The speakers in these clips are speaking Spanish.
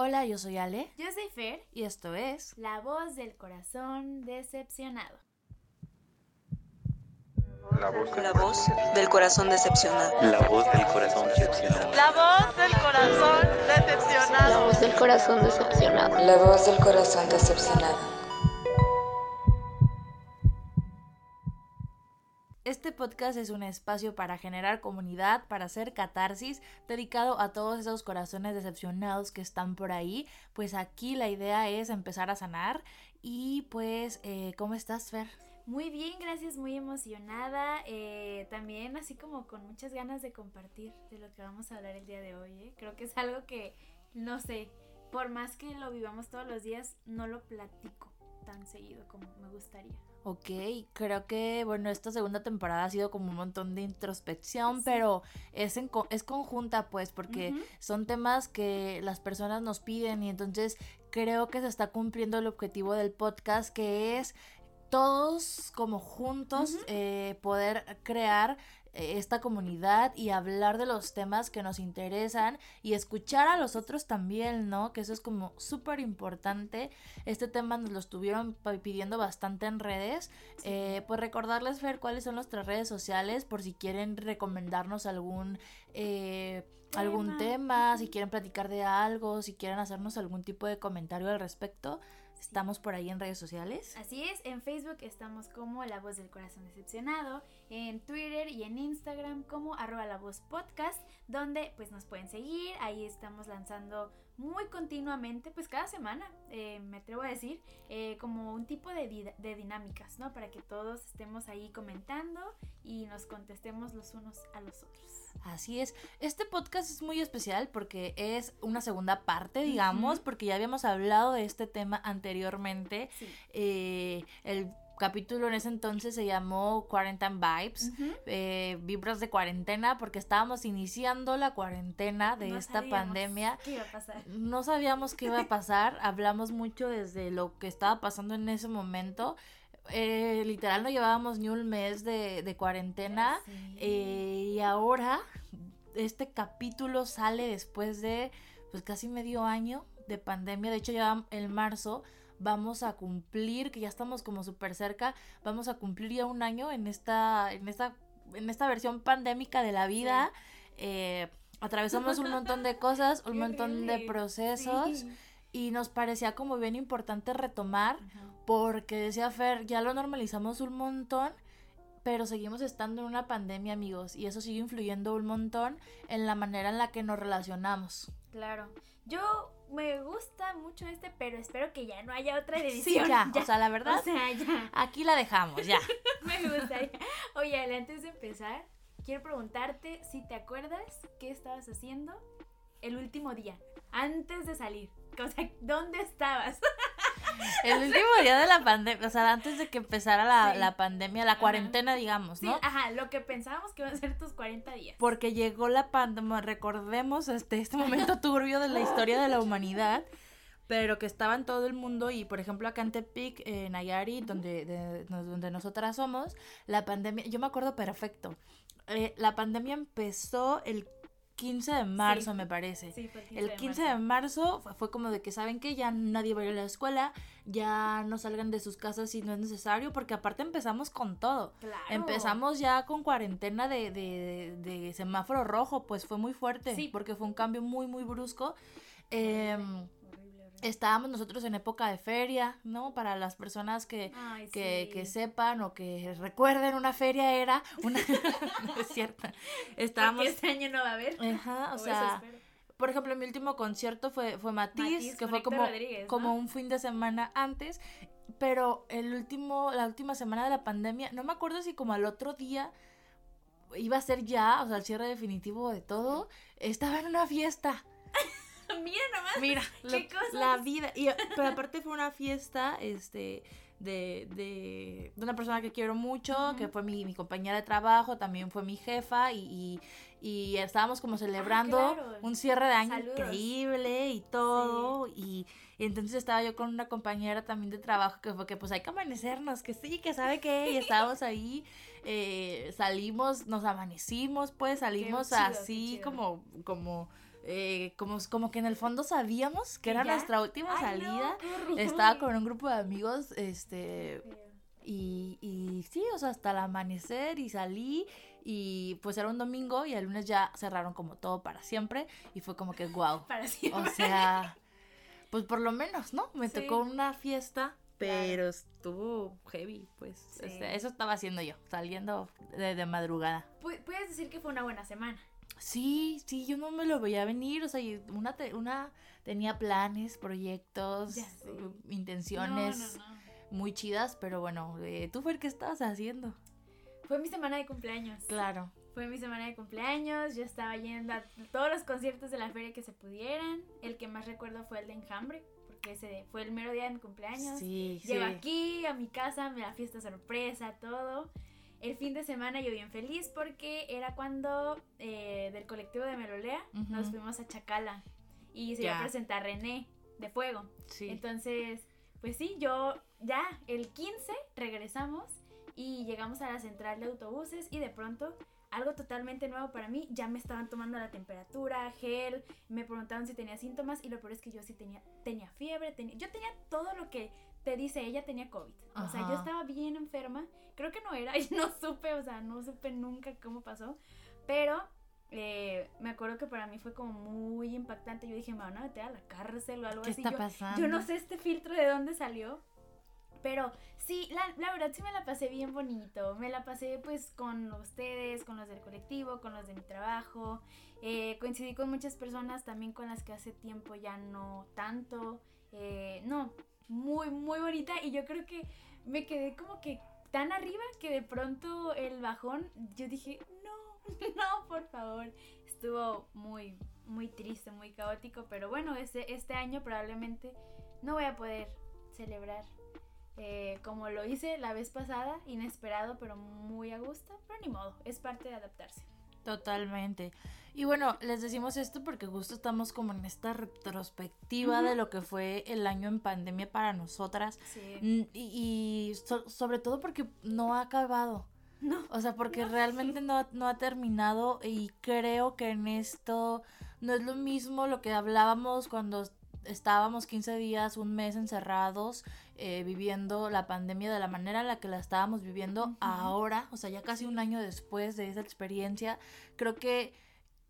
Hola, yo soy Ale. Yo soy Fer. Y esto es La voz del corazón decepcionado. La voz, La voz del corazón decepcionado. la voz del corazón decepcionado. La voz del corazón decepcionado. La voz del corazón decepcionado. La voz del corazón decepcionado. Podcast es un espacio para generar comunidad, para hacer catarsis, dedicado a todos esos corazones decepcionados que están por ahí. Pues aquí la idea es empezar a sanar. Y pues, eh, ¿cómo estás, Fer? Muy bien, gracias, muy emocionada. eh, también así como con muchas ganas de compartir de lo que vamos a hablar el día de hoy. ¿eh? Creo que es algo que, no sé, por más que lo vivamos todos los días, no lo platico tan seguido como me gustaría. Ok, creo que, bueno, esta segunda temporada ha sido como un montón de introspección, Sí. pero es, en es conjunta, pues, porque son temas que las personas nos piden y entonces creo que se está cumpliendo el objetivo del podcast, que es todos como juntos eh, poder crear esta comunidad y hablar de los temas que nos interesan y escuchar a los otros también, ¿no? Que eso es como súper importante. Este tema nos lo estuvieron pidiendo bastante en redes. Eh, pues recordarles, ver cuáles son nuestras redes sociales por si quieren recomendarnos algún... eh, algún Tema. tema, si quieren platicar de algo, si quieren hacernos algún tipo de comentario al respecto, estamos por ahí en redes sociales. Así es, en Facebook estamos como La Voz del Corazón Decepcionado, en Twitter y en Instagram como arroba la voz podcast, donde pues nos pueden seguir, ahí estamos lanzando muy continuamente, pues cada semana, eh, me atrevo a decir, eh, como un tipo de, di- de dinámicas, ¿no? Para que todos estemos ahí comentando y nos contestemos los unos a los otros. Así es. Este podcast es muy especial porque es una segunda parte, digamos, porque ya habíamos hablado de este tema anteriormente. Sí. Eh, el capítulo en ese entonces se llamó Quarantine Vibes. Eh, vibras de cuarentena porque estábamos iniciando la cuarentena de No esta pandemia ¿Qué iba a pasar? no sabíamos qué iba a pasar, hablamos mucho desde lo que estaba pasando en ese momento. Eh, literal no llevábamos ni un mes de, de cuarentena Sí. eh, y ahora este capítulo sale después de pues casi medio año de pandemia. De hecho ya en marzo vamos a cumplir, que ya estamos como súper cerca, vamos a cumplir ya un año en esta, en esta, en esta versión pandémica de la vida. Eh, atravesamos un montón de cosas, un montón de procesos Sí. y nos parecía como bien importante retomar porque decía Fer, ya lo normalizamos un montón, pero seguimos estando en una pandemia, amigos, y eso sigue influyendo un montón en la manera en la que nos relacionamos. Claro. Yo me gusta mucho este, pero espero que ya no haya otra Sí, edición. ya, o sea, la verdad, O sea, ya. aquí la dejamos, ya. Me gustaría. Oye, Ale, antes de empezar, quiero preguntarte si te acuerdas qué estabas haciendo el último día, antes de salir. O sea, ¿dónde estabas? El último día de la pandemia, o sea, antes de que empezara la, Sí. la pandemia, la Ajá. cuarentena, digamos, Sí, ¿no? ajá, lo que pensábamos que iban a ser tus 40 días. Porque llegó la pandemia, recordemos este, este momento turbio de la historia de la humanidad, pero que estaba en todo el mundo y por ejemplo acá en Tepic, en Nayarit, donde, de- donde nosotras somos, la pandemia, yo me acuerdo perfecto, eh, la pandemia empezó el 15 de marzo, Sí. me parece. Sí, fue El 15 de marzo fue, fue como de que saben que ya nadie va a ir a la escuela, ya no salgan de sus casas si no es necesario, porque aparte empezamos con todo. Claro. Empezamos ya con cuarentena de, de, de semáforo rojo, pues fue muy fuerte, Sí. porque fue un cambio muy, muy brusco. Horrible. Estábamos nosotros en época de feria, ¿no? Para las personas que, Ay, que, sí. que sepan o que recuerden, una feria era una... no es cierto. Estábamos... Porque este año no va a haber. Ajá, o sea, por ejemplo, mi último concierto fue, fue Matiz, Matiz que fue como, como un fin de semana antes, pero el último, la última semana de la pandemia, no me acuerdo si como al otro día iba a ser ya, o sea, el cierre definitivo de todo, estaba en una fiesta. Mira nomás. Mira, ¿Qué lo- cosas? la vida. Y, pero aparte fue una fiesta, este, de, de, de una persona que quiero mucho, que fue mi, mi compañera de trabajo, también fue mi jefa, y, y, y estábamos como celebrando Ah, claro. un cierre de año Saludos. increíble y todo. Y, y entonces estaba yo con una compañera también de trabajo que fue que pues hay que amanecernos, que sí, que sabe qué, y estábamos ahí, eh, salimos, nos amanecimos, pues salimos chido, así como, como eh, como, como que en el fondo sabíamos que era ¿Ya? nuestra última Ay, salida. Estaba con un grupo de amigos, este, y, y sí, o sea, hasta el amanecer y salí y pues era un domingo y el lunes ya cerraron como todo para siempre y fue como que wow. Para siempre. O sea, pues por lo menos, ¿no? Me Sí. tocó una fiesta, pero estuvo heavy, pues. Sí. o sea, eso estaba haciendo yo, saliendo de, de madrugada. Pu- Puedes decir que fue una buena semana. Sí, sí, yo no me lo veía venir, o sea, una, te- una tenía planes, proyectos, uh, intenciones No, no, no. muy chidas, pero bueno, eh, ¿tú, Fer, qué estabas haciendo? Fue mi semana de cumpleaños. Claro. Fue mi semana de cumpleaños, yo estaba yendo a todos los conciertos de la feria que se pudieran. El que más recuerdo fue el de Enjambre, porque ese fue el mero día de mi cumpleaños. Sí, sí. Llego aquí a mi casa, me la fiesta sorpresa, todo. El fin de semana yo bien feliz porque era cuando eh, del colectivo de Melolea nos fuimos a Chacala y se iba Ya. a presentar René de Fuego. Sí. Entonces, pues sí, yo ya el 15 regresamos y llegamos a la central de autobuses y de pronto algo totalmente nuevo para mí, ya me estaban tomando la temperatura, gel, me preguntaron si tenía síntomas y lo peor es que yo sí tenía, tenía fiebre, tenía, yo tenía todo lo que te dice ella tenía COVID. O sea, yo estaba bien enferma, creo que no era y no supe, o sea, no supe nunca cómo pasó, pero eh, me acuerdo que para mí fue como muy impactante, yo dije, me van a meter a la cárcel o algo ¿Qué así. está Yo- pasando? yo no sé este filtro de dónde salió. Pero sí, la, la verdad sí me la pasé bien bonito. Me la pasé pues con ustedes, con los del colectivo, con los de mi trabajo. Eh, coincidí con muchas personas también con las que hace tiempo ya no tanto. Eh, no, muy, muy bonita. Y yo creo que me quedé como que tan arriba que de pronto el bajón, yo dije, no, no, por favor. Estuvo muy, muy triste, muy caótico. Pero bueno, este, este año probablemente no voy a poder celebrar eh, como lo hice la vez pasada, inesperado pero muy a gusto, pero ni modo, es parte de adaptarse. Totalmente. Y bueno, les decimos esto porque justo estamos como en esta retrospectiva de lo que fue el año en pandemia para nosotras. Sí. Mm, Y, y so- sobre todo porque no ha acabado. No. O sea, porque realmente no, no ha terminado y creo que en esto no es lo mismo lo que hablábamos cuando estábamos 15 días, un mes encerrados, eh, viviendo la pandemia de la manera en la que la estábamos viviendo ahora, o sea, ya casi un año después de esa experiencia, creo que,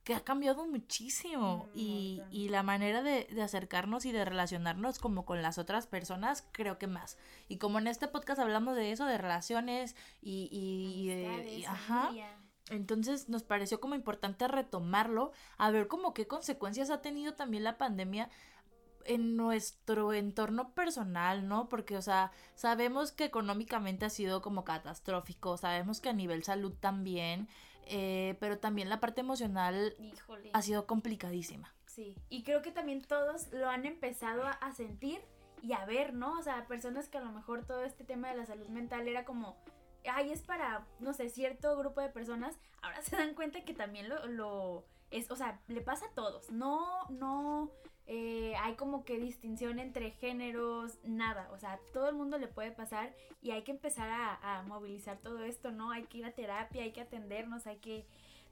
que ha cambiado muchísimo. Un y, y la manera de, de acercarnos y de relacionarnos como con las otras personas, creo que más. Y como en este podcast hablamos de eso, de relaciones y, y- y de- ajá, entonces nos pareció como importante retomarlo, a ver como qué consecuencias ha tenido también la pandemia en nuestro entorno personal, ¿no? Porque, o sea, sabemos que económicamente ha sido como catastrófico, sabemos que a nivel salud también, eh, pero también la parte emocional Híjole. ha sido complicadísima. Sí, y creo que también todos lo han empezado a, a sentir y a ver, ¿no? O sea, personas que a lo mejor todo este tema de la salud mental era como, ay, es para, no sé, cierto grupo de personas, ahora se dan cuenta que también lo, lo es, o sea, le pasa a todos, no, no, eh, hay como que distinción entre géneros, nada, o sea, todo el mundo le puede pasar y hay que empezar a, a movilizar todo esto, ¿no? Hay que ir a terapia, hay que atendernos, hay que,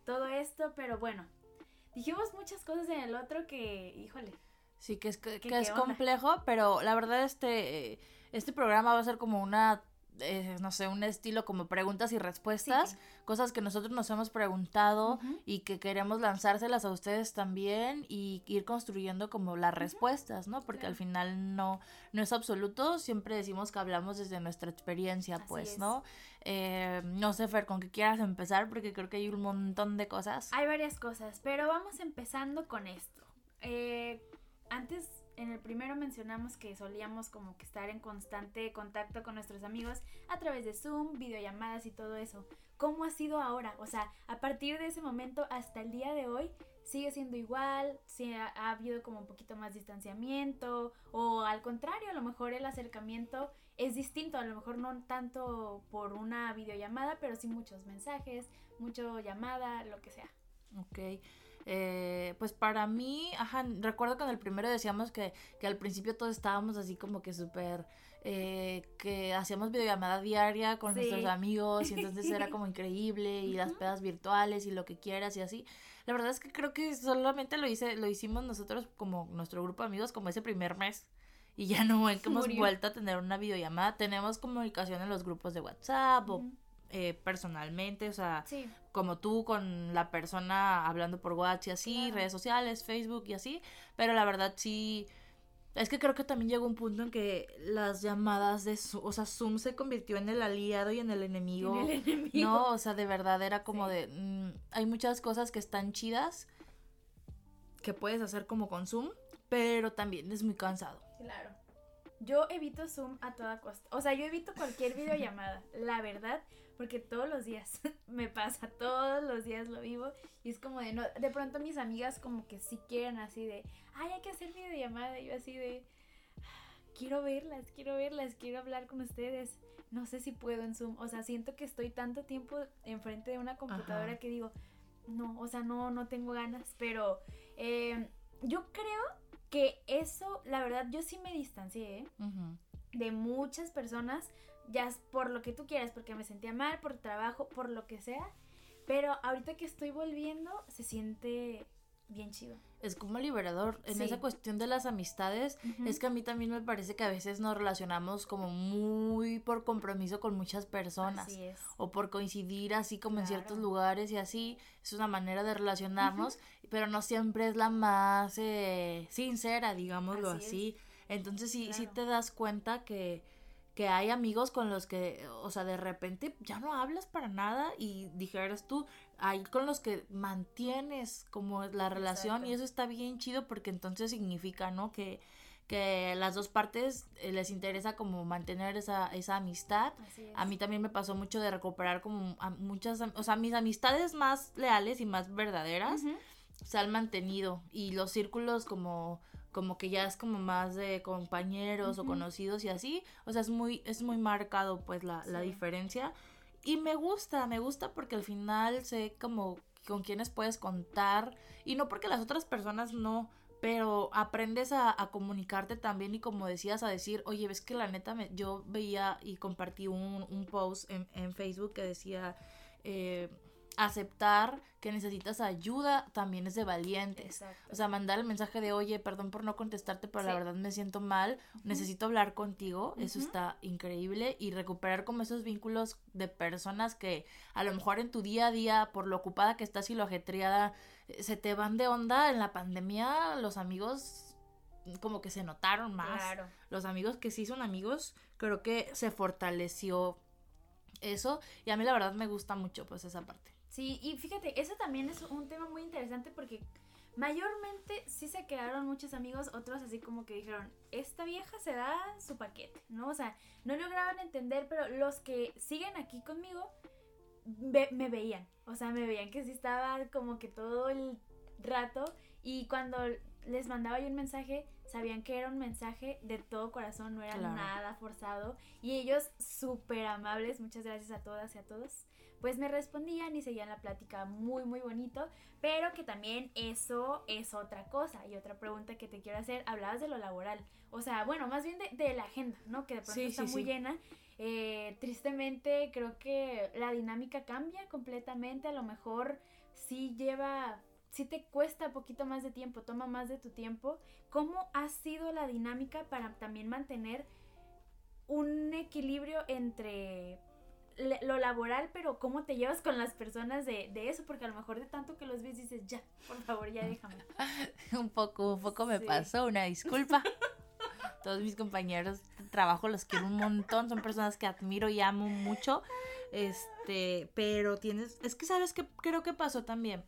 todo esto, pero bueno, dijimos muchas cosas en el otro que, híjole, Sí, que es, que, ¿Qué- que es complejo, pero la verdad este, eh, este programa va a ser como una, eh, no sé, un estilo como preguntas y respuestas, cosas que nosotros nos hemos preguntado y que queremos lanzárselas a ustedes también y ir construyendo como las respuestas, ¿no? Porque al final no, no es absoluto, siempre decimos que hablamos desde nuestra experiencia, Así pues, es. ¿no? Eh, no sé, Fer, con qué quieras empezar, porque creo que hay un montón de cosas. Hay varias cosas, pero vamos empezando con esto. Eh, antes, en el primero mencionamos que solíamos como que estar en constante contacto con nuestros amigos a través de Zoom, videollamadas y todo eso. ¿Cómo ha sido ahora? O sea, a partir de ese momento hasta el día de hoy, ¿sigue siendo igual? ¿Si ha, ha habido como un poquito más distanciamiento? ¿O al contrario, a lo mejor el acercamiento es distinto? A lo mejor no tanto por una videollamada, pero sí muchos mensajes, mucho llamada, lo que sea. Ok. Eh, pues para mí, ajá, recuerdo que en el primero decíamos que, que al principio todos estábamos así como que súper, eh, que hacíamos videollamada diaria con Sí. nuestros amigos y entonces era como increíble y las pedas virtuales y lo que quieras y así. La verdad es que creo que solamente lo hice, lo hicimos nosotros como nuestro grupo de amigos como ese primer mes. Y ya no hemos Murió. vuelto a tener una videollamada. Tenemos comunicación en los grupos de WhatsApp o eh, personalmente, o sea, Sí. Como tú con la persona hablando por WhatsApp y así, Claro. redes sociales, Facebook y así, pero la verdad sí, es que creo que también llegó un punto en que las llamadas de Zoom, o sea, Zoom se convirtió en el aliado y en el enemigo. En el enemigo. No, o sea, de verdad era como Sí. de, mm, hay muchas cosas que están chidas que puedes hacer como con Zoom, pero también es muy cansado. Claro. Yo evito Zoom a toda costa. O sea, yo evito cualquier videollamada, la verdad, porque todos los días me pasa, todos los días lo vivo y es como de no, de pronto mis amigas como que sí quieren así de, ay, hay que hacer videollamada y yo así de, quiero verlas, quiero verlas, quiero hablar con ustedes. No sé si puedo en Zoom, o sea, siento que estoy tanto tiempo enfrente de una computadora Ajá. que digo, no, o sea, no, no tengo ganas, pero eh, yo creo que eso, la verdad, yo sí me distancié ¿eh? De muchas personas, ya es por lo que tú quieras, porque me sentía mal, por trabajo, por lo que sea, pero ahorita que estoy volviendo, se siente bien chido. Es como liberador. En Sí. esa cuestión de las amistades, Ujú. es que a mí también me parece que a veces nos relacionamos como muy por compromiso con muchas personas. Así es. O por coincidir así como en ciertos Claro. lugares y así. Es una manera de relacionarnos, pero no siempre es la más eh, sincera, digámoslo Así así. Entonces sí, sí Claro. te das cuenta que, que hay amigos con los que, o sea, de repente ya no hablas para nada y dijeras tú, hay con los que mantienes como la relación Exacto. y eso está bien chido porque entonces significa, ¿no? Que, que las dos partes eh, les interesa como mantener esa, esa amistad. Es. A mí también me pasó mucho de recuperar como a muchas, o sea, mis amistades más leales y más verdaderas se han mantenido y los círculos como como que ya es como más de compañeros o conocidos y así, o sea, es muy es muy marcado pues la, la diferencia. Y me gusta, me gusta porque al final sé como con quiénes puedes contar y no porque las otras personas no, pero aprendes a, a comunicarte también y como decías a decir, oye, ves que la neta me, yo veía y compartí un, un post en, en Facebook que decía eh, aceptar que necesitas ayuda también es de valientes. Exacto. O sea, mandar el mensaje de, oye, perdón por no contestarte, pero la verdad me siento mal, necesito hablar contigo, eso está increíble, y recuperar como esos vínculos de personas que a lo mejor en tu día a día, por lo ocupada que estás y lo ajetreada, eh, se te van de onda en la pandemia, los amigos como que se notaron más. Claro. Los amigos que sí son amigos, creo que se fortaleció eso, y a mí la verdad me gusta mucho pues esa parte. Sí, y fíjate, eso también es un tema muy interesante porque mayormente sí se quedaron muchos amigos, otros así como que dijeron, esta vieja se da su paquete, ¿no? O sea, no lograban entender, pero los que siguen aquí conmigo ve- me veían, o sea, me veían que sí estaba como que todo el rato y cuando les mandaba yo un mensaje, sabían que era un mensaje de todo corazón, no era Claro. nada forzado y ellos súper amables, muchas gracias a todas y a todos pues me respondían y seguían la plática muy muy bonito, pero que también eso es otra cosa y otra pregunta que te quiero hacer, hablabas de lo laboral, o sea, bueno, más bien de, de la agenda, ¿no? Que de pronto Sí, está sí, muy sí. llena, Eh, tristemente creo que la dinámica cambia completamente, a lo mejor sí lleva... Sí te cuesta poquito más de tiempo, toma más de tu tiempo. ¿Cómo ha sido la dinámica para también mantener un equilibrio entre lo laboral, pero cómo te llevas con las personas de, de eso, porque a lo mejor de tanto que los ves dices, ya, por favor, ya déjame. un poco, un poco me Sí. pasó, una disculpa. Todos mis compañeros de trabajo los quiero un montón, son personas que admiro y amo mucho. Este, pero tienes, es que sabes que creo que pasó también,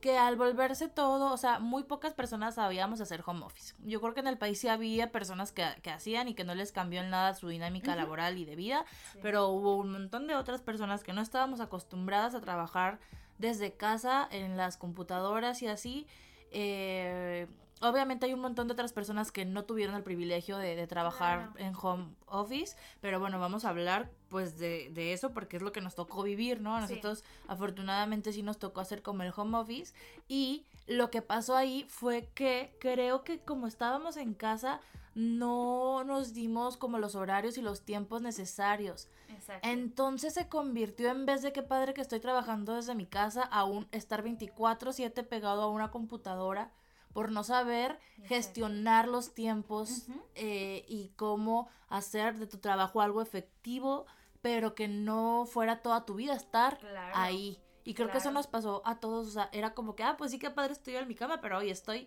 que al volverse todo, o sea, muy pocas personas sabíamos hacer home office. Yo creo que en el país sí había personas que, que hacían y que no les cambió en nada su dinámica laboral y de vida, Sí. pero hubo un montón de otras personas que no estábamos acostumbradas a trabajar desde casa en las computadoras y así. eh, obviamente hay un montón de otras personas que no tuvieron el privilegio de, de trabajar Claro. en home office, pero bueno, vamos a hablar pues de, de eso porque es lo que nos tocó vivir, ¿no? A Sí. nosotros afortunadamente sí nos tocó hacer como el home office y lo que pasó ahí fue que creo que como estábamos en casa no nos dimos como los horarios y los tiempos necesarios. Exacto. Entonces se convirtió en vez de qué padre que estoy trabajando desde mi casa a un estar 24/7 pegado a una computadora por no saber Exacto. gestionar los tiempos eh, y cómo hacer de tu trabajo algo efectivo, pero que no fuera toda tu vida estar Claro. ahí. Y creo que eso nos pasó a todos, o sea, era como que, ah, pues sí que padre estoy en mi cama, pero hoy estoy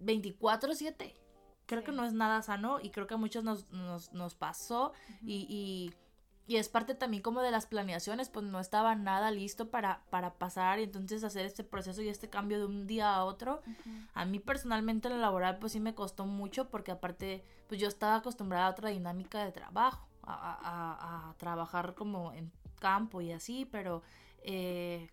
24/7. Creo que no es nada sano y creo que a muchos nos, nos, nos pasó y, y, y es parte también como de las planeaciones, pues no estaba nada listo para, para pasar y entonces hacer este proceso y este cambio de un día a otro. A mí personalmente en lo laboral pues sí me costó mucho porque aparte pues yo estaba acostumbrada a otra dinámica de trabajo, a, a- a- trabajar como en campo y así, pero eh,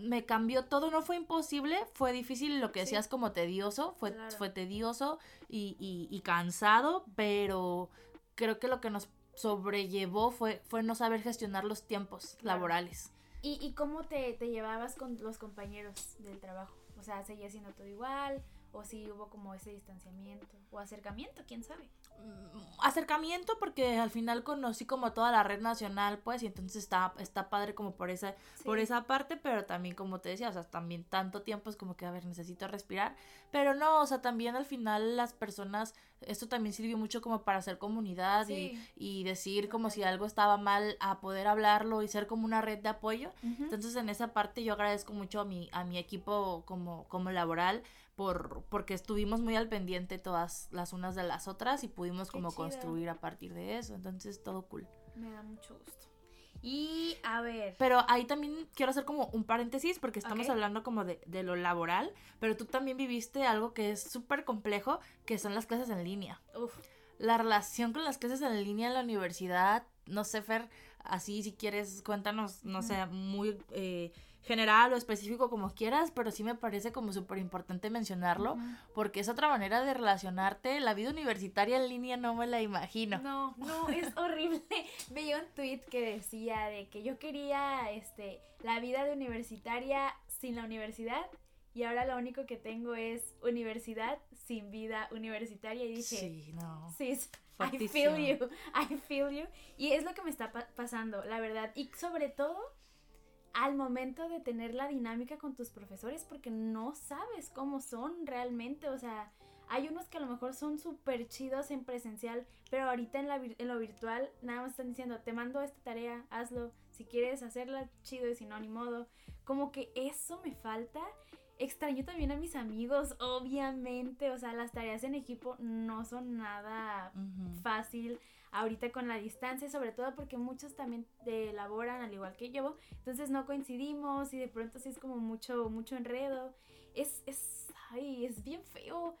me cambió todo, no fue imposible, fue difícil, lo que Sí. decías como tedioso, fue, Claro. fue tedioso y, y- y cansado, pero creo que lo que nos sobrellevó fue, fue no saber gestionar los tiempos Claro. laborales. ¿Y, y cómo te, te llevabas con los compañeros del trabajo? O sea, ¿seguía siendo todo igual? ¿O si hubo como ese distanciamiento? ¿O acercamiento? ¿Quién sabe? Mm, acercamiento porque al final conocí como toda la red nacional pues y entonces está está padre como por esa por esa parte pero también como te decía o sea también tanto tiempo es como que a ver necesito respirar pero no o sea también al final las personas esto también sirvió mucho como para hacer comunidad y, Sí. y decir como si algo estaba mal a poder hablarlo y ser como una red de apoyo entonces en esa parte yo agradezco mucho a mi, a mi equipo como, como laboral por, porque estuvimos muy al pendiente todas las unas de las otras y pudimos Qué como chido. construir a partir de eso. Entonces todo cool. Me da mucho gusto. Y a ver. Pero ahí también quiero hacer como un paréntesis porque estamos hablando como de, de lo laboral, pero tú también viviste algo que es súper complejo, que son las clases en línea. Uf. La relación con las clases en línea en la universidad, no sé, Fer, así si quieres, cuéntanos, no sé, muy eh, general o específico como quieras, pero sí me parece como súper importante mencionarlo, porque es otra manera de relacionarte. La vida universitaria en línea no me la imagino. No, no, es horrible. Veía un tweet que decía de que yo quería este la vida de universitaria sin la universidad y ahora lo único que tengo es universidad sin vida universitaria y dije, Sí, no. sis, I Fuertísimo. feel you, I feel you. Y es lo que me está pa- pasando, la verdad. Y sobre todo al momento de tener la dinámica con tus profesores porque no sabes cómo son realmente, o sea, hay unos que a lo mejor son súper chidos en presencial, pero ahorita en, la, en lo virtual nada más están diciendo, te mando esta tarea, hazlo, si quieres hacerla, chido, y si no, ni modo. Como que eso me falta. Extraño también a mis amigos, obviamente, o sea, las tareas en equipo no son nada Ujú. fácil ahorita con la distancia, sobre todo porque muchos también de elaboran al igual que yo, entonces no coincidimos y de pronto sí es como mucho, mucho enredo. Es, es, ay, es bien feo.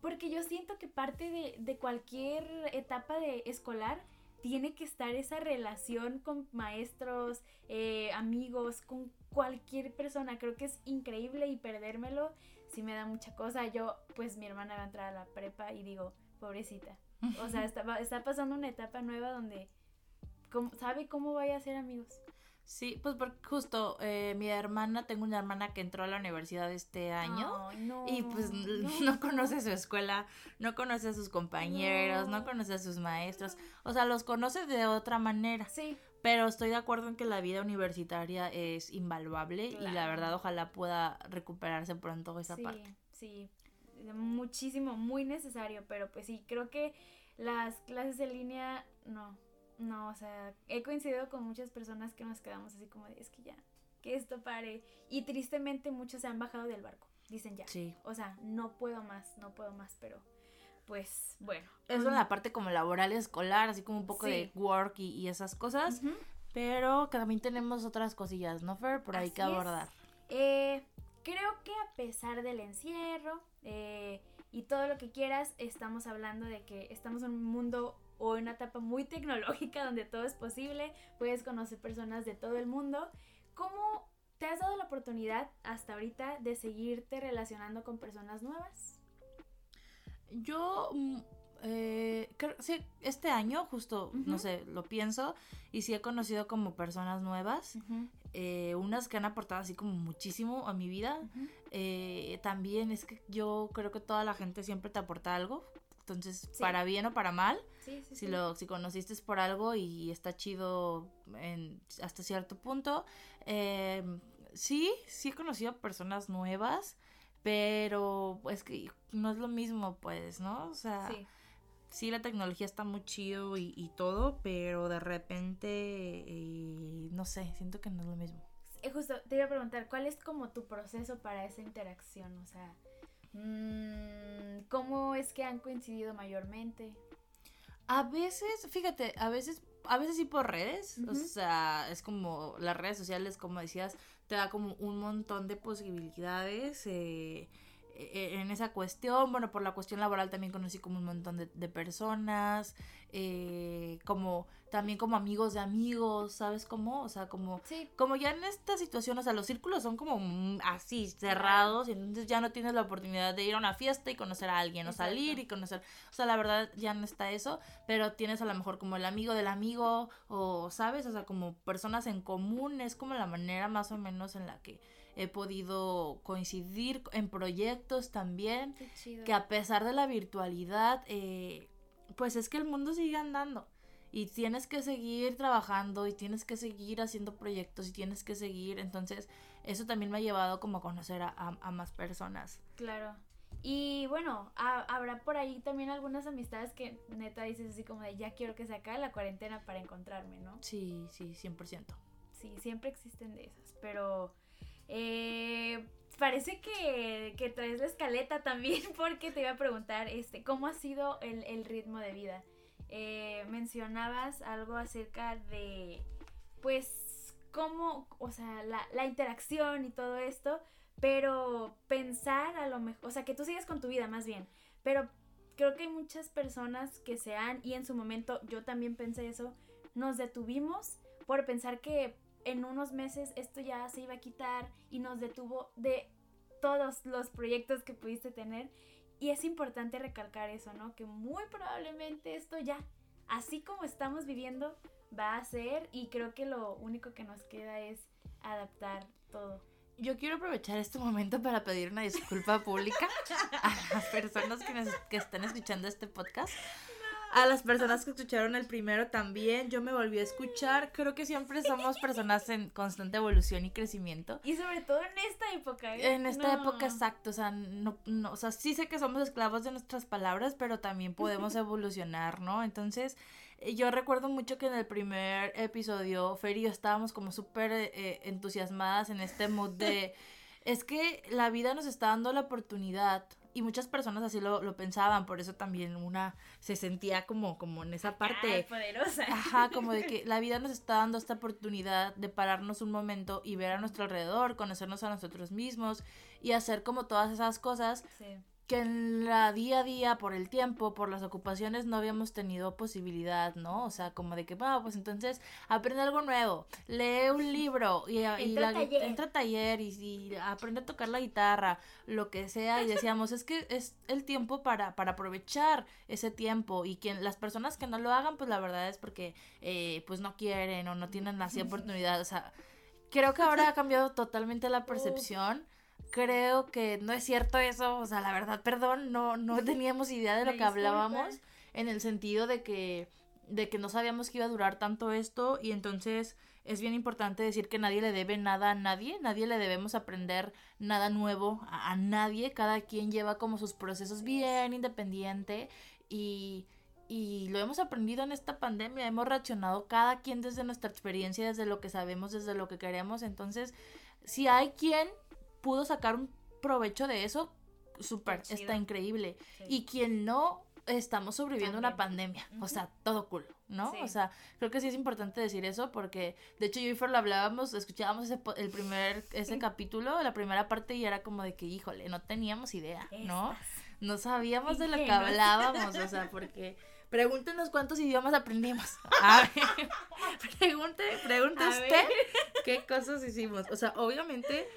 Porque yo siento que parte de, de cualquier etapa de escolar tiene que estar esa relación con maestros, eh, amigos, con cualquier persona. Creo que es increíble y perdérmelo sí me da mucha cosa. Yo, pues mi hermana va a entrar a la prepa y digo, pobrecita. O sea, está, va- está pasando una etapa nueva donde cómo- sabe cómo vaya a ser amigos. Sí, pues porque justo eh, mi hermana, tengo una hermana que entró a la universidad este año. No, Y pues no, conoce su escuela, no conoce a sus compañeros, no. No. conoce a sus maestros, o sea, los conoce de otra manera. Sí, Pero estoy de acuerdo en que la vida universitaria es invaluable y la verdad ojalá pueda recuperarse pronto esa sí, parte. sí, muchísimo, muy necesario, pero pues sí, creo que las clases en línea, no, no, o sea, he coincidido con muchas personas que nos quedamos así como de, es que ya, que esto pare, y tristemente muchos se han bajado del barco, dicen ya, Sí. o sea, no puedo más, no puedo más, pero pues bueno. Eso en la parte como laboral escolar, así como un poco Sí. de work y, y esas cosas. Ujú. Pero que también tenemos otras cosillas, ¿no, Fer? Por ahí que Así abordar. Eh, creo que a pesar del encierro eh, y todo lo que quieras, estamos hablando de que estamos en un mundo o en una etapa muy tecnológica donde todo es posible, puedes conocer personas de todo el mundo. ¿Cómo te has dado la oportunidad hasta ahorita de seguirte relacionando con personas nuevas? yo, mm, eh, creo, sí, este año justo, no sé, lo pienso y sí he conocido como personas nuevas, eh, unas que han aportado así como muchísimo a mi vida. Eh, también es que yo creo que toda la gente siempre te aporta algo, entonces Sí. para bien o para mal, Sí, sí, si lo si conociste es por algo y está chido en, hasta cierto punto. Eh, sí, sí he conocido personas nuevas, pero es que no es lo mismo, pues, ¿no? O sea, Sí. Sí la tecnología está muy chido y, y todo, pero de repente, eh, no sé, siento que no es lo mismo. Eh, Justo, te iba a preguntar, ¿cuál es como tu proceso para esa interacción? O sea, mm, ¿cómo es que han coincidido mayormente? A veces, fíjate, a veces, a veces sí por redes, o sea, es como las redes sociales, como decías, te da como un montón de posibilidades eh, en esa cuestión. Bueno, por la cuestión laboral también conocí como un montón de, de personas, eh, como también como amigos de amigos, ¿sabes cómo? O sea, como Sí. como ya en esta situación, o sea, los círculos son como mm, así, cerrados, y entonces ya no tienes la oportunidad de ir a una fiesta y conocer a alguien, o salir y conocer, o sea, la verdad ya no está eso, pero tienes a lo mejor como el amigo del amigo, o sabes, o sea, como personas en común, es como la manera más o menos en la que he podido coincidir en proyectos también, Qué chido. que a pesar de la virtualidad, eh, pues es que el mundo sigue andando. Y tienes que seguir trabajando y tienes que seguir haciendo proyectos y tienes que seguir. Entonces, eso también me ha llevado como a conocer a, a- a más personas. Claro. Y bueno, ha- habrá por ahí también algunas amistades que neta dices así como de ya quiero que se acabe la cuarentena para encontrarme, ¿no? Sí, sí, 100%. Sí, siempre existen de esas, pero eh, parece que, que traes la escaleta también porque te iba a preguntar este, cómo ha sido el, el ritmo de vida. Eh, mencionabas algo acerca de, pues, cómo, o sea, la, la interacción y todo esto, pero pensar a lo mejor, o sea, que tú sigues con tu vida más bien, pero creo que hay muchas personas que se han, y en su momento yo también pensé eso, nos detuvimos por pensar que en unos meses esto ya se iba a quitar y nos detuvo de todos los proyectos que pudiste tener. Y es importante recalcar eso, ¿no? Que muy probablemente esto ya, así como estamos viviendo, va a ser y creo que lo único que nos queda es adaptar todo. Yo quiero aprovechar este momento para pedir una disculpa pública a las personas que, nos- que están escuchando este podcast. A las personas que escucharon el primero también, yo me volví a escuchar. Creo que siempre somos personas en constante evolución y crecimiento. Y sobre todo en esta época, ¿eh? En esta No. época, exacto, o sea, no, no, o sea, sí sé que somos esclavos de nuestras palabras, pero también podemos evolucionar, ¿no? Entonces, eh, yo recuerdo mucho que en el primer episodio, Fer y yo estábamos como súper eh, entusiasmadas en este mood de, es que la vida nos está dando la oportunidad. Y muchas personas así lo, lo pensaban, por eso también una se sentía como, como en esa parte. Ay, poderosa. Ajá, como de que la vida nos está dando esta oportunidad de pararnos un momento y ver a nuestro alrededor, conocernos a nosotros mismos y hacer como todas esas cosas Sí. Que en la día a día, por el tiempo, por las ocupaciones, no habíamos tenido posibilidad, ¿no? O sea, como de que, bueno, pues entonces aprende algo nuevo, lee un libro y, Entra a la- taller. entra a taller y, y aprende a tocar la guitarra, lo que sea, y decíamos, es que es el tiempo para, para aprovechar ese tiempo y quien las personas que no lo hagan, pues la verdad es porque eh, pues no quieren o no tienen así oportunidad, o sea, creo que ahora ha cambiado totalmente la percepción. Creo que no es cierto eso, o sea, la verdad, perdón, no, no teníamos idea de lo que hablábamos en el sentido de que, de que no sabíamos que iba a durar tanto esto y entonces es bien importante decir que nadie le debe nada a nadie, nadie le debemos aprender nada nuevo a, a nadie, cada quien lleva como sus procesos bien independiente y, y lo hemos aprendido en esta pandemia, hemos reaccionado cada quien desde nuestra experiencia, desde lo que sabemos, desde lo que queremos, entonces si hay quien pudo sacar un provecho de eso, súper, está increíble. Sí. Y quien no, estamos sobreviviendo a una También. pandemia. O sea, todo cool, ¿no? Sí. O sea, creo que sí es importante decir eso porque, de hecho, yo y Fer lo hablábamos, escuchábamos ese, el primer, ese capítulo, la primera parte y era como de que, híjole, no teníamos idea, ¿no? Estas. No sabíamos de lo que hablábamos, o sea, porque... Pregúntenos cuántos idiomas aprendimos. A ver, pregunte, pregunte A usted ver. qué cosas hicimos. O sea, obviamente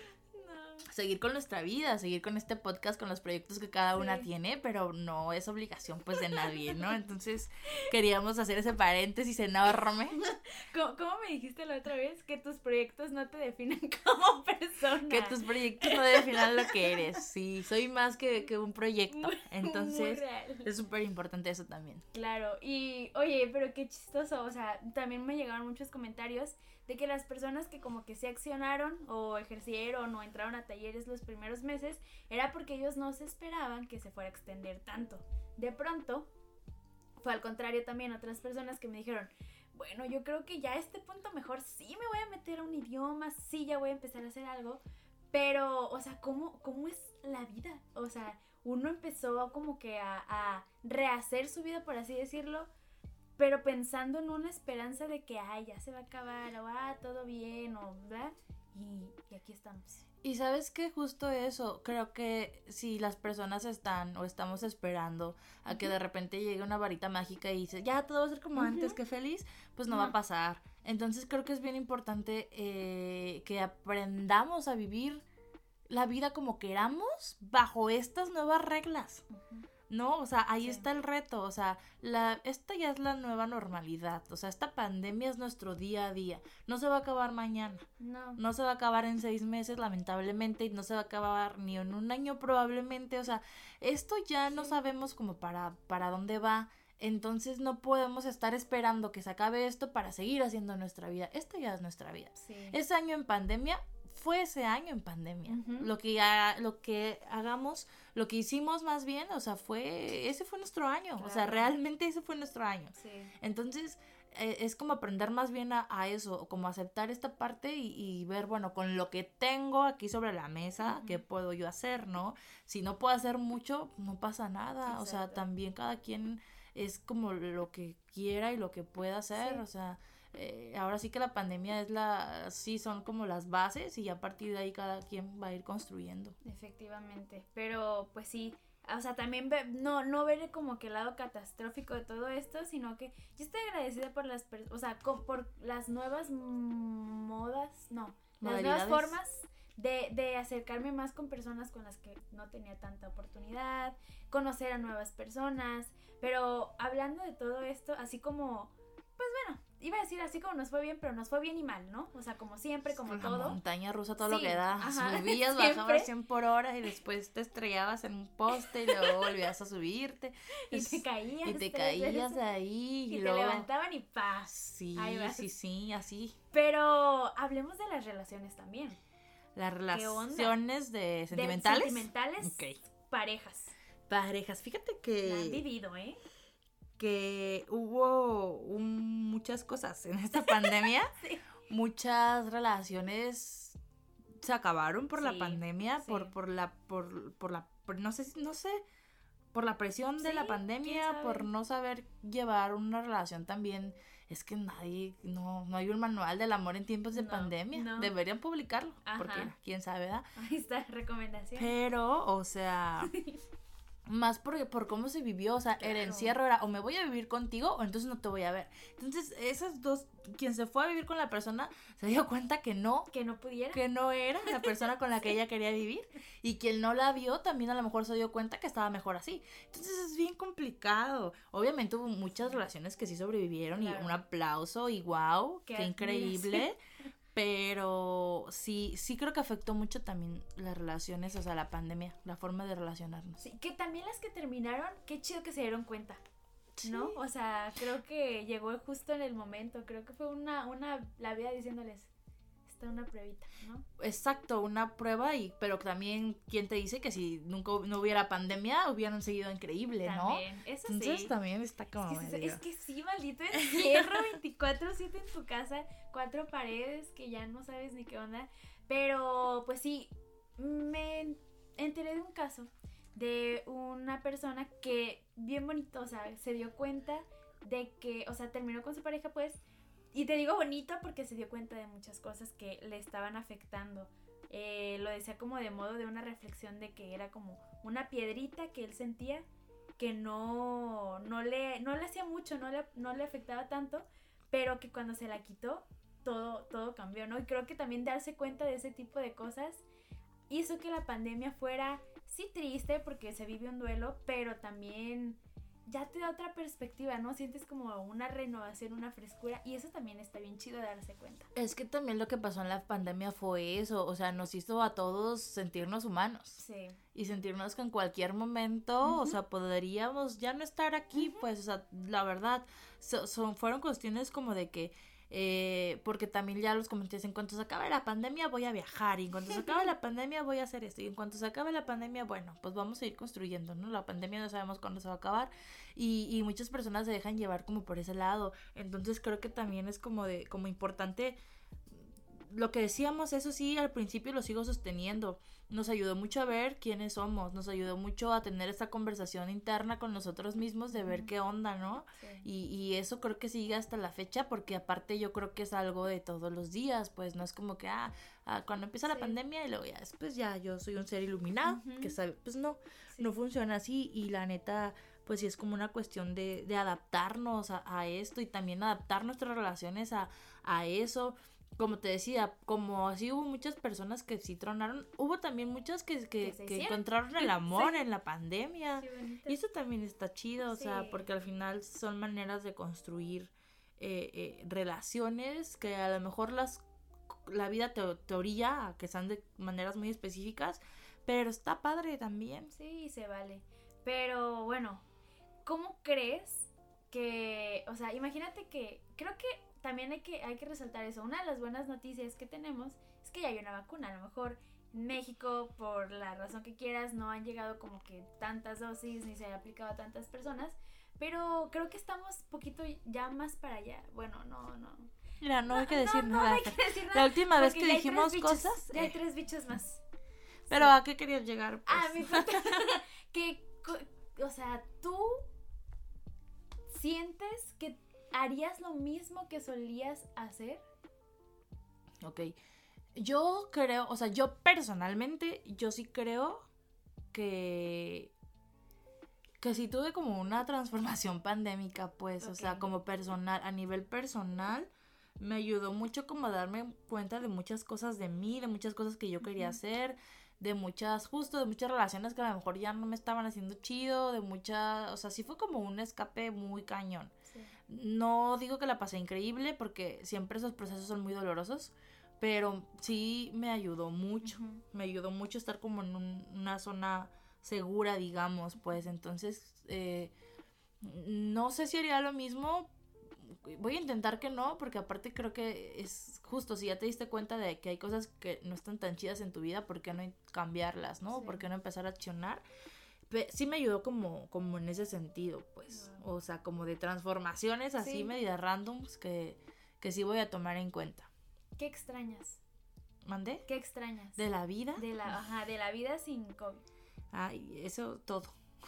seguir con nuestra vida, seguir con este podcast, con los proyectos que cada una tiene, pero no es obligación pues de nadie, ¿no? Entonces queríamos hacer ese paréntesis enorme, ¿Cómo, cómo me dijiste la otra vez? Que tus proyectos no te definen como persona. que tus proyectos no definan lo que eres, sí, soy más que, que un proyecto, entonces es súper importante eso también. Claro, y oye, pero qué chistoso, o sea, también me llegaron muchos comentarios de que las personas que como que se accionaron o ejercieron o entraron a talleres los primeros meses era porque ellos no se esperaban que se fuera a extender tanto. De pronto, fue al contrario también otras personas que me dijeron, bueno, yo creo que ya a este punto mejor sí me voy a meter a un idioma, sí ya voy a empezar a hacer algo, pero, o sea, ¿cómo, cómo es la vida? O sea, uno empezó como que a, a rehacer su vida, por así decirlo, pero pensando en una esperanza de que, ay, ya se va a acabar, o ah, todo bien, o bla, y, y aquí estamos. Y sabes que justo eso, creo que si las personas están o estamos esperando a que de repente llegue una varita mágica y dice, ya todo va a ser como antes, que feliz, pues no va a pasar. Entonces creo que es bien importante eh, que aprendamos a vivir la vida como queramos bajo estas nuevas reglas. No, o sea, ahí Sí. está el reto, o sea, la, esta ya es la nueva normalidad, o sea, esta pandemia es nuestro día a día, no se va a acabar mañana. No. No se va a acabar en seis meses, lamentablemente, y no se va a acabar ni en un año probablemente. O sea, esto ya no sabemos como para, para dónde va. Entonces no podemos estar esperando que se acabe esto para seguir haciendo nuestra vida. Esto ya es nuestra vida. Sí. Ese año en pandemia fue ese año en pandemia. Lo que ha- lo que hagamos, lo que hicimos más bien, o sea, fue ese fue nuestro año. O sea, realmente ese fue nuestro año. Sí. Entonces, eh, es como aprender más bien a, a eso, como aceptar esta parte y, y ver, bueno, con lo que tengo aquí sobre la mesa. ¿qué puedo yo hacer, no? Si no puedo hacer mucho, no pasa nada. O sea, también cada quien es como lo que quiera y lo que pueda hacer. Sí. O sea, eh, ahora sí que la pandemia es la, sí, son como las bases y a partir de ahí cada quien va a ir construyendo. Efectivamente, pero pues sí, o sea, también ve- no, no ver como que el lado catastrófico de todo esto, sino que yo estoy agradecida por las, o sea, por las nuevas modas, no, las nuevas formas de, de acercarme más con personas con las que no tenía tanta oportunidad, conocer a nuevas personas, pero hablando de todo esto, así como, pues bueno, iba a decir así como nos fue bien, pero nos fue bien y mal, ¿no? O sea, como siempre, como Una todo. montaña rusa, todo lo que da. ajá, Subías, siempre. bajabas 100 por hora y después te estrellabas en un poste y luego volvías a subirte. Y Es- te caías. Y te caías de ahí. Y, Y, te levantaban y paz. Sí, sí, sí, así. Pero hablemos de las relaciones también. Las relaciones de De sentimentales. sentimentales, parejas. Parejas. Fíjate La han que, vivido, ¿eh? Que hubo un- muchas cosas en esta pandemia. Sí. Muchas relaciones se acabaron por la pandemia, por, sí. por la, por, por la, por- no sé, no sé, por la presión de la pandemia, por no saber llevar una relación también. Es que nadie, no, no hay un manual del amor en tiempos de No, pandemia. no. Deberían publicarlo, porque Ajá. quién sabe, ¿verdad? Ahí está, recomendación. Pero, o sea, más por, por cómo se vivió, o sea, el encierro era o me voy a vivir contigo o entonces no te voy a ver. Entonces, esas dos, quien se fue a vivir con la persona se dio cuenta que no, Que no pudiera. que no era la persona con la que ella quería vivir y quien no la vio también a lo mejor se dio cuenta que estaba mejor así. Entonces es bien complicado. Obviamente hubo muchas relaciones que sí sobrevivieron y Claro. un aplauso y wow, Qué qué increíble. Pero sí, sí creo que afectó mucho también las relaciones, o sea, la pandemia, la forma de relacionarnos. Sí, que también las que terminaron, qué chido que se dieron cuenta. ¿No? Sí. O sea, creo que llegó justo en el momento. Creo que fue una, una, la vida diciéndoles, una pruebita, ¿no? Exacto, una prueba y pero también quién te dice que si nunca no hubiera pandemia hubieran seguido increíble, ¿no? También, eso Entonces sí. también está como Es que, medio- es que sí, maldito encierro 24-7 en tu casa, cuatro paredes que ya no sabes ni qué onda. Pero, pues sí, me enteré de un caso de una persona que, bien bonito, o sea, se dio cuenta de que, o sea, terminó con su pareja, pues, y te digo bonito porque se dio cuenta de muchas cosas que le estaban afectando. Eh, lo decía como de modo de una reflexión de que era como una piedrita que él sentía que no, no, le, no le hacía mucho, no le, no le afectaba tanto, pero que cuando se la quitó, todo, todo cambió, ¿no? Y creo que también darse cuenta de ese tipo de cosas hizo que la pandemia fuera, sí triste porque se vive un duelo, pero también ya te da otra perspectiva, ¿no? Sientes como una renovación, una frescura y eso también está bien chido de darse cuenta. Es que también lo que pasó en la pandemia fue eso, o sea, nos hizo a todos sentirnos humanos. Sí. Y sentirnos que en cualquier momento, o sea, podríamos ya no estar aquí, pues, o sea, la verdad, so- son, fueron cuestiones como de que, eh, porque también ya los comentarios, en cuanto se acabe la pandemia voy a viajar, y en cuanto se acabe la pandemia voy a hacer esto, y en cuanto se acabe la pandemia, bueno, pues vamos a ir construyendo, ¿no? La pandemia no sabemos cuándo se va a acabar, y, y muchas personas se dejan llevar como por ese lado, entonces creo que también es como de, como importante lo que decíamos, eso sí, al principio lo sigo sosteniendo. Nos ayudó mucho a ver quiénes somos, nos ayudó mucho a tener esta conversación interna con nosotros mismos de ver qué onda, ¿no? sí. Y, y eso creo que sigue hasta la fecha porque aparte yo creo que es algo de todos los días, pues no es como que, ah, ah, cuando empieza la pandemia y luego ya después ya yo soy un ser iluminado, que sabe, pues no, Sí. no funciona así y la neta, pues sí es como una cuestión de, de adaptarnos a, a esto y también adaptar nuestras relaciones a, a eso. Como te decía, como así hubo muchas personas que sí tronaron, hubo también muchas que, que, encontraron el amor Sí. en la pandemia. Y eso también está chido, o sea, porque al final son maneras de construir eh, eh, relaciones que a lo mejor las la vida te, te orilla a que sean de maneras muy específicas, pero está padre también. Sí, se vale. Pero bueno, ¿cómo crees que, o sea, imagínate que, creo que también hay que, hay que resaltar eso. Una de las buenas noticias que tenemos es que ya hay una vacuna. A lo mejor en México, por la razón que quieras, no han llegado como que tantas dosis ni se ha aplicado a tantas personas. Pero creo que estamos poquito ya más para allá. Bueno, no, no. Mira, no hay que decir no, no nada. hay que decir nada. La última vez que dijimos bichos, cosas, Ya hay eh, tres bichos más. pero Sí. ¿a qué querías llegar? Ah, pues? mi punto. que, o sea, tú sientes que harías lo mismo que solías hacer. Ok. Yo creo, o sea, yo personalmente, yo sí creo que. Que sí tuve como una transformación pandémica, pues, o sea, como personal, a nivel personal, me ayudó mucho como a darme cuenta de muchas cosas de mí, de muchas cosas que yo quería hacer, de muchas, justo de muchas relaciones que a lo mejor ya no me estaban haciendo chido, de muchas, o sea, sí fue como un escape muy cañón. No digo que la pasé increíble porque siempre esos procesos son muy dolorosos, pero sí me ayudó mucho. Me ayudó mucho estar como en un- una zona segura, digamos, pues entonces eh, no sé si haría lo mismo. Voy a intentar que no, porque aparte creo que es justo, si ya te diste cuenta de que hay cosas que no están tan chidas en tu vida, ¿por qué no cambiarlas, no? Sí. ¿Por qué no empezar a accionar? Sí me ayudó como, como en ese sentido, pues. Wow. O sea, como de transformaciones así Sí. medias randoms que, que sí voy a tomar en cuenta. ¿Qué extrañas? ¿Mandé? ¿Qué extrañas? ¿De la vida? De la, ajá, de la vida sin COVID. Ay, eso todo.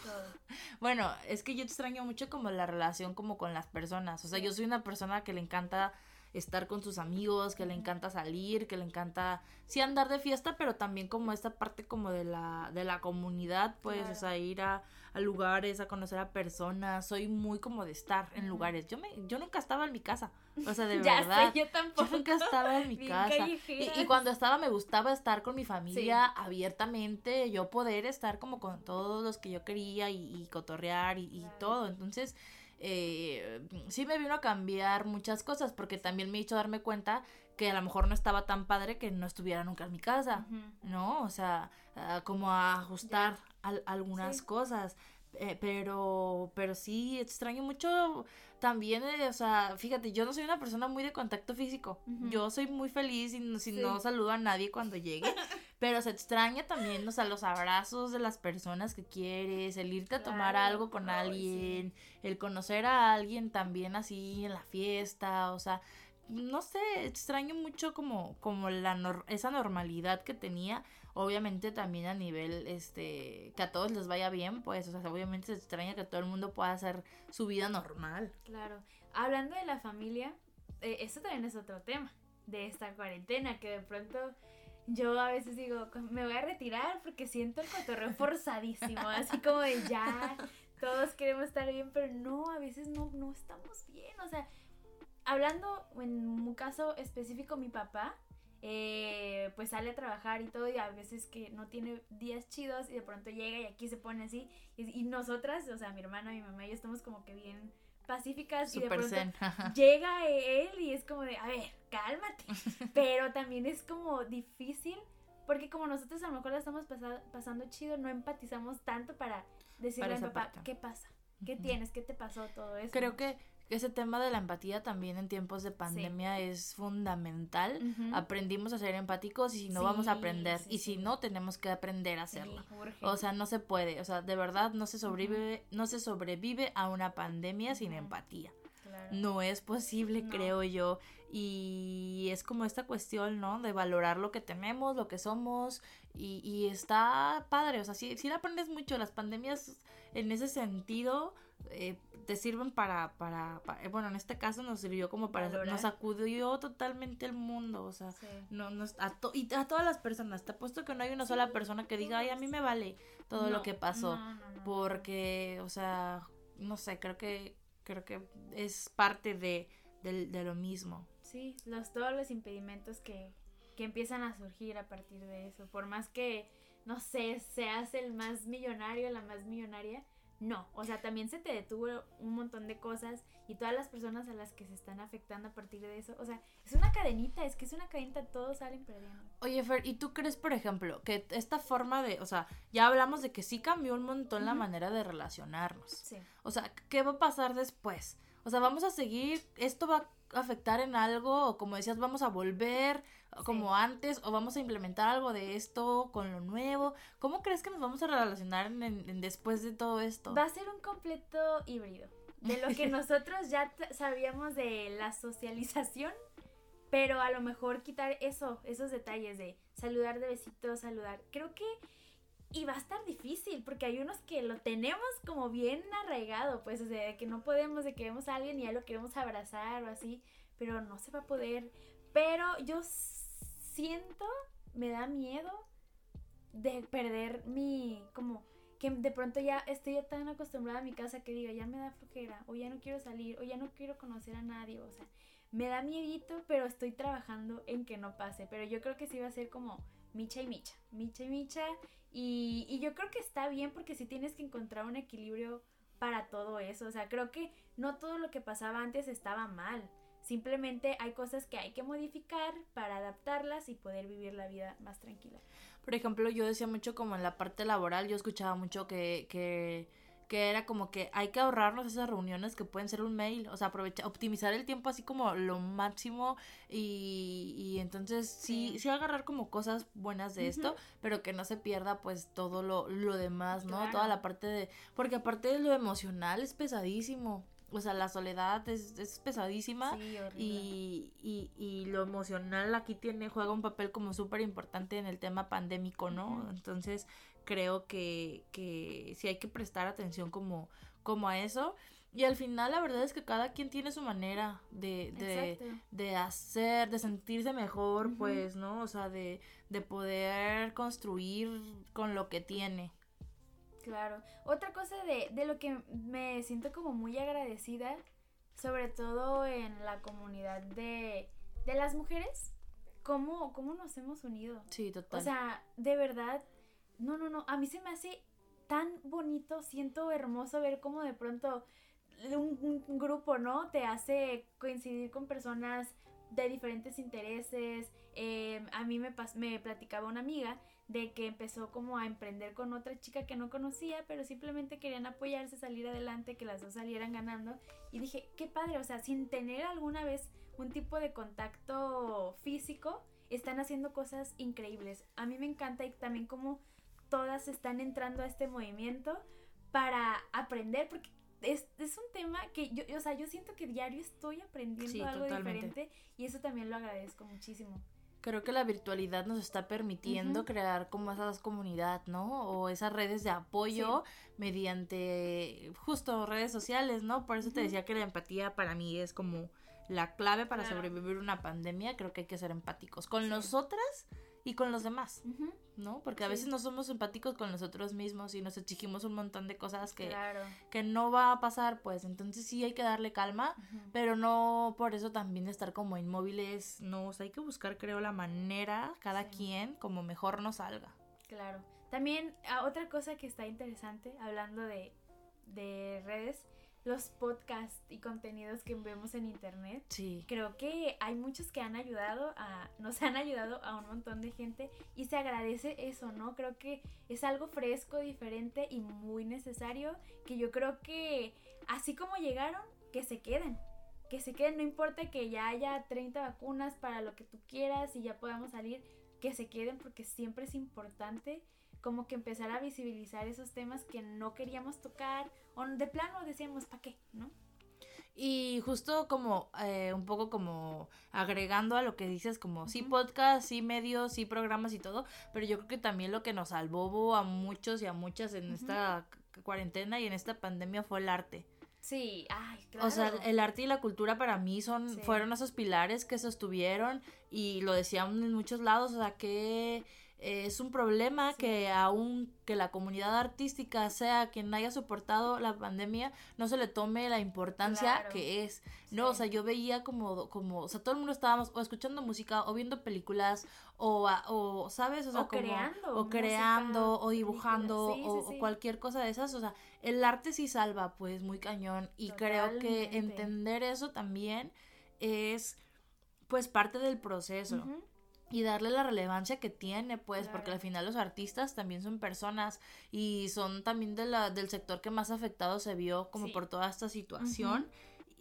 Todo. Bueno, es que yo extraño mucho como la relación como con las personas. O sea, Sí. yo soy una persona que le encanta estar con sus amigos, que le encanta salir, que le encanta sí andar de fiesta, pero también como esta parte como de la de la comunidad, pues, Claro. o sea, ir a, a lugares, a conocer a personas. Soy muy como de estar en lugares. Yo me yo nunca estaba en mi casa. O sea, de ya verdad. sé, yo Yo tampoco. nunca estaba en mi Bien casa. Y, cuando estaba me gustaba estar con mi familia abiertamente, yo poder estar como con todos los que yo quería y, y cotorrear y, y Claro. todo. Entonces, eh, sí me vino a cambiar muchas cosas porque también me hizo darme cuenta que a lo mejor no estaba tan padre que no estuviera nunca en mi casa. ¿no? O sea, como a ajustar al- algunas Sí. cosas. Eh, pero, pero sí, extraño mucho también, eh, o sea, fíjate, yo no soy una persona muy de contacto físico. Yo soy muy feliz si, no- si Sí. no saludo a nadie cuando llegue. pero se extraña también, o sea, los abrazos de las personas que quieres, el irte a tomar Claro. algo con sí. alguien, el conocer a alguien también así en la fiesta, o sea, no sé, extraño mucho como, como la nor- esa normalidad que tenía, obviamente también a nivel, este, que a todos les vaya bien, pues, o sea, obviamente se extraña que todo el mundo pueda hacer su vida normal. Claro. Hablando de la familia, eh, eso también es otro tema de esta cuarentena, que de pronto yo a veces digo, me voy a retirar porque siento el cotorreo forzadísimo, así como de ya, todos queremos estar bien, pero no, a veces no, no estamos bien, o sea, hablando en un caso específico, mi papá, eh, pues sale a trabajar y todo y a veces que no tiene días chidos y de pronto llega y aquí se pone así y, y nosotras, o sea, mi hermana, mi mamá y yo estamos como que bien pacíficas y de pronto zen. llega él y es como de, a ver, cálmate. Pero también es como difícil porque como nosotros a lo mejor la estamos pasa- pasando chido, no empatizamos tanto para decirle Para a mi papá, parte. ¿qué pasa? ¿Qué tienes? ¿Qué te pasó? Todo eso. Creo que ese tema de la empatía también en tiempos de pandemia es fundamental. Aprendimos a ser empáticos y si no vamos a aprender. sí, y si no, tenemos que aprender a hacerlo. O sea, no se puede. O sea, de verdad no se sobrevive, no se sobrevive a una pandemia sin empatía. Claro. No es posible, No. creo yo. Y es como esta cuestión, ¿no? De valorar lo que tenemos, lo que somos. Y, y está padre. O sea, sí, sí aprendes mucho. Las pandemias, en ese sentido, eh, te sirven para, para, para- Bueno, en este caso nos sirvió como para. Valorar. Nos sacudió totalmente el mundo. O sea, Sí. no, no, a to- y a todas las personas. Te apuesto que no hay una sola persona que diga, ay, a mí me vale todo lo que pasó. no, no, no. Porque, o sea, no sé, creo que, creo que es parte de, del- de lo mismo. Sí, los, todos los impedimentos que, que empiezan a surgir a partir de eso. Por más que, no sé, seas el más millonario, la más millonaria, no. O sea, también se te detuvo un montón de cosas y todas las personas a las que se están afectando a partir de eso. O sea, es una cadenita, es que es una cadenita, todos salen perdiendo. Oye, Fer, ¿y tú crees, por ejemplo, que esta forma de, o sea, ya hablamos de que sí cambió un montón la manera de relacionarnos? Sí. O sea, ¿qué va a pasar después? O sea, vamos a seguir, esto va a afectar en algo, o como decías, vamos a volver como antes, o vamos a implementar algo de esto con lo nuevo. ¿Cómo crees que nos vamos a relacionar en- en- después de todo esto? Va a ser un completo híbrido. De lo que nosotros ya sabíamos de la socialización, pero a lo mejor quitar eso, esos detalles de saludar de besitos, saludar. Creo que y va a estar difícil porque hay unos que lo tenemos como bien arraigado, pues, o sea, de que no podemos, de que vemos a alguien y ya lo queremos abrazar o así, pero no se va a poder. Pero yo siento, me da miedo de perder mi, como, que de pronto ya estoy tan acostumbrada a mi casa que diga, ya me da flojera, o ya no quiero salir, o ya no quiero conocer a nadie, o sea, me da miedito, pero estoy trabajando en que no pase, pero yo creo que sí va a ser como micha y micha, micha y micha, y yo creo que está bien porque sí tienes que encontrar un equilibrio para todo eso, o sea, creo que no todo lo que pasaba antes estaba mal, simplemente hay cosas que hay que modificar para adaptarlas y poder vivir la vida más tranquila. Por ejemplo, yo decía mucho como en la parte laboral, yo escuchaba mucho que, que, que era como que hay que ahorrarnos esas reuniones que pueden ser un mail, o sea, aprovechar, optimizar el tiempo así como lo máximo y, y entonces sí, Sí. sí agarrar como cosas buenas de esto, pero que no se pierda pues todo lo, lo demás, ¿no? Claro. Toda la parte de, porque aparte de lo emocional es pesadísimo, o sea, la soledad es, es pesadísima. Sí. Y, y, y lo emocional aquí tiene, juega un papel como súper importante en el tema pandémico, ¿no? Entonces creo que, que sí hay que prestar atención como, como a eso. Y al final la verdad es que cada quien tiene su manera de, de, de hacer, de sentirse mejor, pues, ¿no? O sea, de, de poder construir con lo que tiene. Claro. Otra cosa de, de lo que me siento como muy agradecida, sobre todo en la comunidad de, de las mujeres, cómo, cómo nos hemos unido. Sí, total. O sea, de verdad, no, no, no, a mí se me hace tan bonito, siento hermoso ver cómo de pronto un, un grupo, ¿no? Te hace coincidir con personas de diferentes intereses. Eh, a mí me, pas- me platicaba una amiga de que empezó como a emprender con otra chica que no conocía, pero simplemente querían apoyarse, salir adelante, que las dos salieran ganando. Y dije, qué padre, o sea, sin tener alguna vez un tipo de contacto físico, están haciendo cosas increíbles. A mí me encanta y también como todas están entrando a este movimiento para aprender, porque es, es un tema que yo, o sea, yo siento que diario estoy aprendiendo Sí, algo totalmente. diferente y eso también lo agradezco muchísimo. Creo que la virtualidad nos está permitiendo crear como esas comunidad, ¿no? O esas redes de apoyo mediante justo redes sociales, ¿no? Por eso te decía que la empatía para mí es como la clave para Claro. sobrevivir una pandemia. Creo que hay que ser empáticos con Sí. nosotras y con los demás, Ujú, ¿no? Porque a Sí. veces no somos empáticos con nosotros mismos y nos exigimos un montón de cosas que, Claro. que no va a pasar, pues entonces sí hay que darle calma, pero no por eso también estar como inmóviles, no, o sea, hay que buscar creo la manera, cada Sí. quien, como mejor nos salga. Claro. También ah, otra cosa que está interesante, hablando de, de redes, los podcasts y contenidos que vemos en internet. Sí. Creo que hay muchos que han ayudado a, nos han ayudado a un montón de gente y se agradece eso, ¿no? Creo que es algo fresco, diferente y muy necesario que yo creo que así como llegaron, que se queden. Que se queden, no importa que ya haya 30 vacunas para lo que tú quieras y ya podamos salir, que se queden porque siempre es importante como que empezar a visibilizar esos temas que no queríamos tocar o de plano decíamos, ¿para qué? ¿No? Y justo como eh, un poco como agregando a lo que dices, como sí podcast, sí medios, sí programas y todo, pero yo creo que también lo que nos salvó a muchos y a muchas en esta cu- cuarentena y en esta pandemia fue el arte. Sí, ay, claro. O sea, el arte y la cultura para mí son Sí. fueron esos pilares que sostuvieron y lo decían en muchos lados, o sea, que eh, es un problema Sí. que aún que la comunidad artística sea quien haya soportado la pandemia, no se le tome la importancia Claro. que es. No, o sea, yo veía como, como, o sea, todo el mundo estábamos o escuchando música o viendo películas o, o ¿sabes? O sea, O como, creando o música, creando o dibujando Sí, o, o cualquier cosa de esas, o sea, el arte sí salva, pues, muy cañón y creo que entender eso también es, pues, parte del proceso. Y darle la relevancia que tiene, pues, porque Claro. al final los artistas también son personas y son también de la, del sector que más afectado se vio como Sí. por toda esta situación.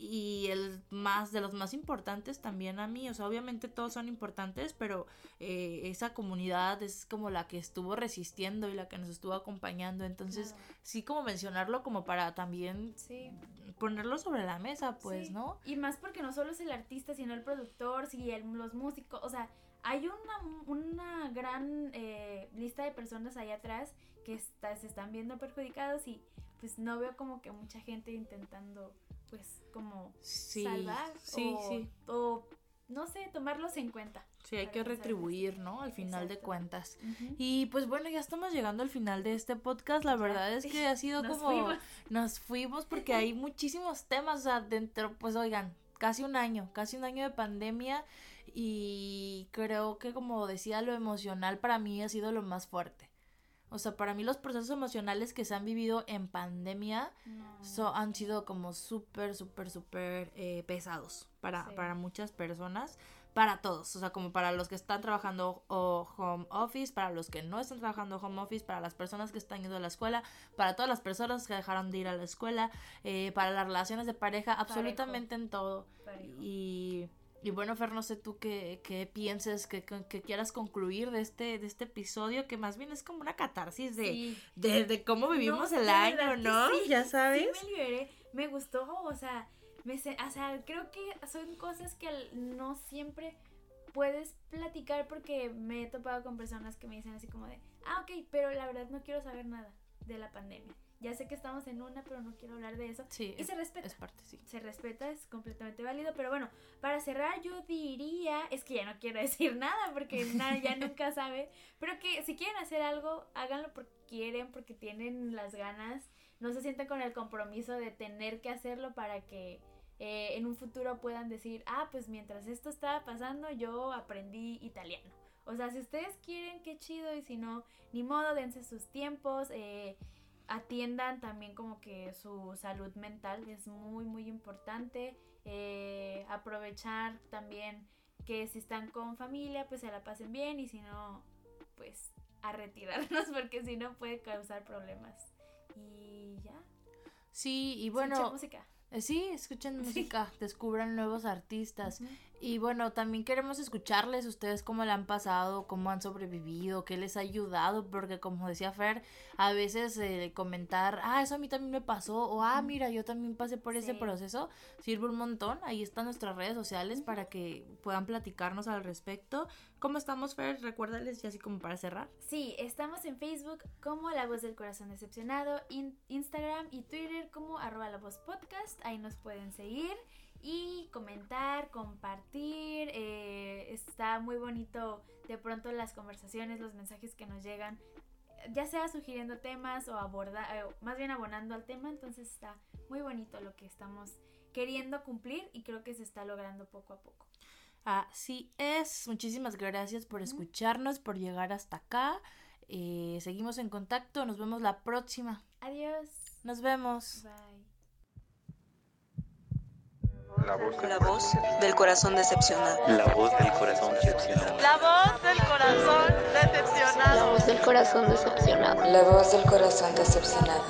Y el más, de los más importantes también a mí, o sea, obviamente todos son importantes, pero eh, esa comunidad es como la que estuvo resistiendo y la que nos estuvo acompañando, entonces Claro. sí como mencionarlo como para también Sí. ponerlo sobre la mesa, pues, Sí. ¿no? Y más porque no solo es el artista, sino el productor, sí, el- los músicos, o sea, hay una, una gran eh, lista de personas allá atrás que está- se están viendo perjudicados y pues no veo como que mucha gente intentando pues como Sí, salvar sí, o, sí. o no sé, tomarlos en cuenta. Sí, hay que pensar retribuir, ¿no? Al final de cuentas. Y pues bueno, ya estamos llegando al final de este podcast. La verdad es que ha sido Nos como fuimos. nos fuimos porque hay muchísimos temas, o sea, dentro, pues oigan, casi un año, casi un año de pandemia y creo que como decía, lo emocional para mí ha sido lo más fuerte. O sea, para mí los procesos emocionales que se han vivido en pandemia No. so- han sido como súper, súper, súper eh, pesados para, Sí. para muchas personas, para todos, o sea, como para los que están trabajando o home office, para los que no están trabajando home office, para las personas que están yendo a la escuela, para todas las personas que dejaron de ir a la escuela, eh, para las relaciones de pareja, absolutamente en todo. Parejo. Y, y bueno, Fer, no sé tú qué, qué pienses, que, que quieras concluir de este, de este episodio, que más bien es como una catarsis de, Sí. de, de cómo vivimos No, el año, ¿no? sí, ya sabes. Sí, me liberé. Me gustó, o sea, me se- o sea, creo que son cosas que no siempre puedes platicar porque me he topado con personas que me dicen así como de, ah, ok, pero la verdad no quiero saber nada de la pandemia. Ya sé que estamos en una, pero no quiero hablar de eso. Sí, Y es, se respeta. es parte, sí. Se respeta, es completamente válido, pero bueno, para cerrar yo diría, es que ya no quiero decir nada porque nada, ya nunca sabe, pero que si quieren hacer algo, háganlo porque quieren, porque tienen las ganas, no se sientan con el compromiso de tener que hacerlo para que eh, en un futuro puedan decir, ah, pues mientras esto estaba pasando yo aprendí italiano. O sea, si ustedes quieren, qué chido, y si no, ni modo, dense sus tiempos, eh, atiendan también como que su salud mental es muy muy importante eh, aprovechar también que si están con familia pues se la pasen bien y si no pues a retirarnos porque si no puede causar problemas y ya Sí, y escuchen bueno, música eh, sí, escuchen música, descubran nuevos artistas. Ujú. Y bueno, también queremos escucharles ustedes cómo le han pasado, cómo han sobrevivido, qué les ha ayudado, porque como decía Fer, a veces eh, comentar, ah, eso a mí también me pasó, o ah, mira, yo también pasé por ese proceso, sirve un montón. Ahí están nuestras redes sociales para que puedan platicarnos al respecto. ¿Cómo estamos, Fer? Recuérdales, ya así como para cerrar. Sí, estamos en Facebook como La Voz del Corazón Decepcionado, in- Instagram y Twitter como arroba La Voz Podcast, ahí nos pueden seguir y comentar, compartir. eh, está muy bonito de pronto las conversaciones, los mensajes que nos llegan, ya sea sugiriendo temas o aborda, eh, más bien abonando al tema. Entonces está muy bonito lo que estamos queriendo cumplir y creo que se está logrando poco a poco. Así es. Muchísimas gracias por escucharnos, por llegar hasta acá. Eh, seguimos en contacto. Nos vemos la próxima. Adiós. Nos vemos. Bye. La voz, La voz del corazón decepcionado. la voz del corazón decepcionado. La voz del corazón La decepcionado. voz del corazón decepcionado. La voz del corazón decepcionado.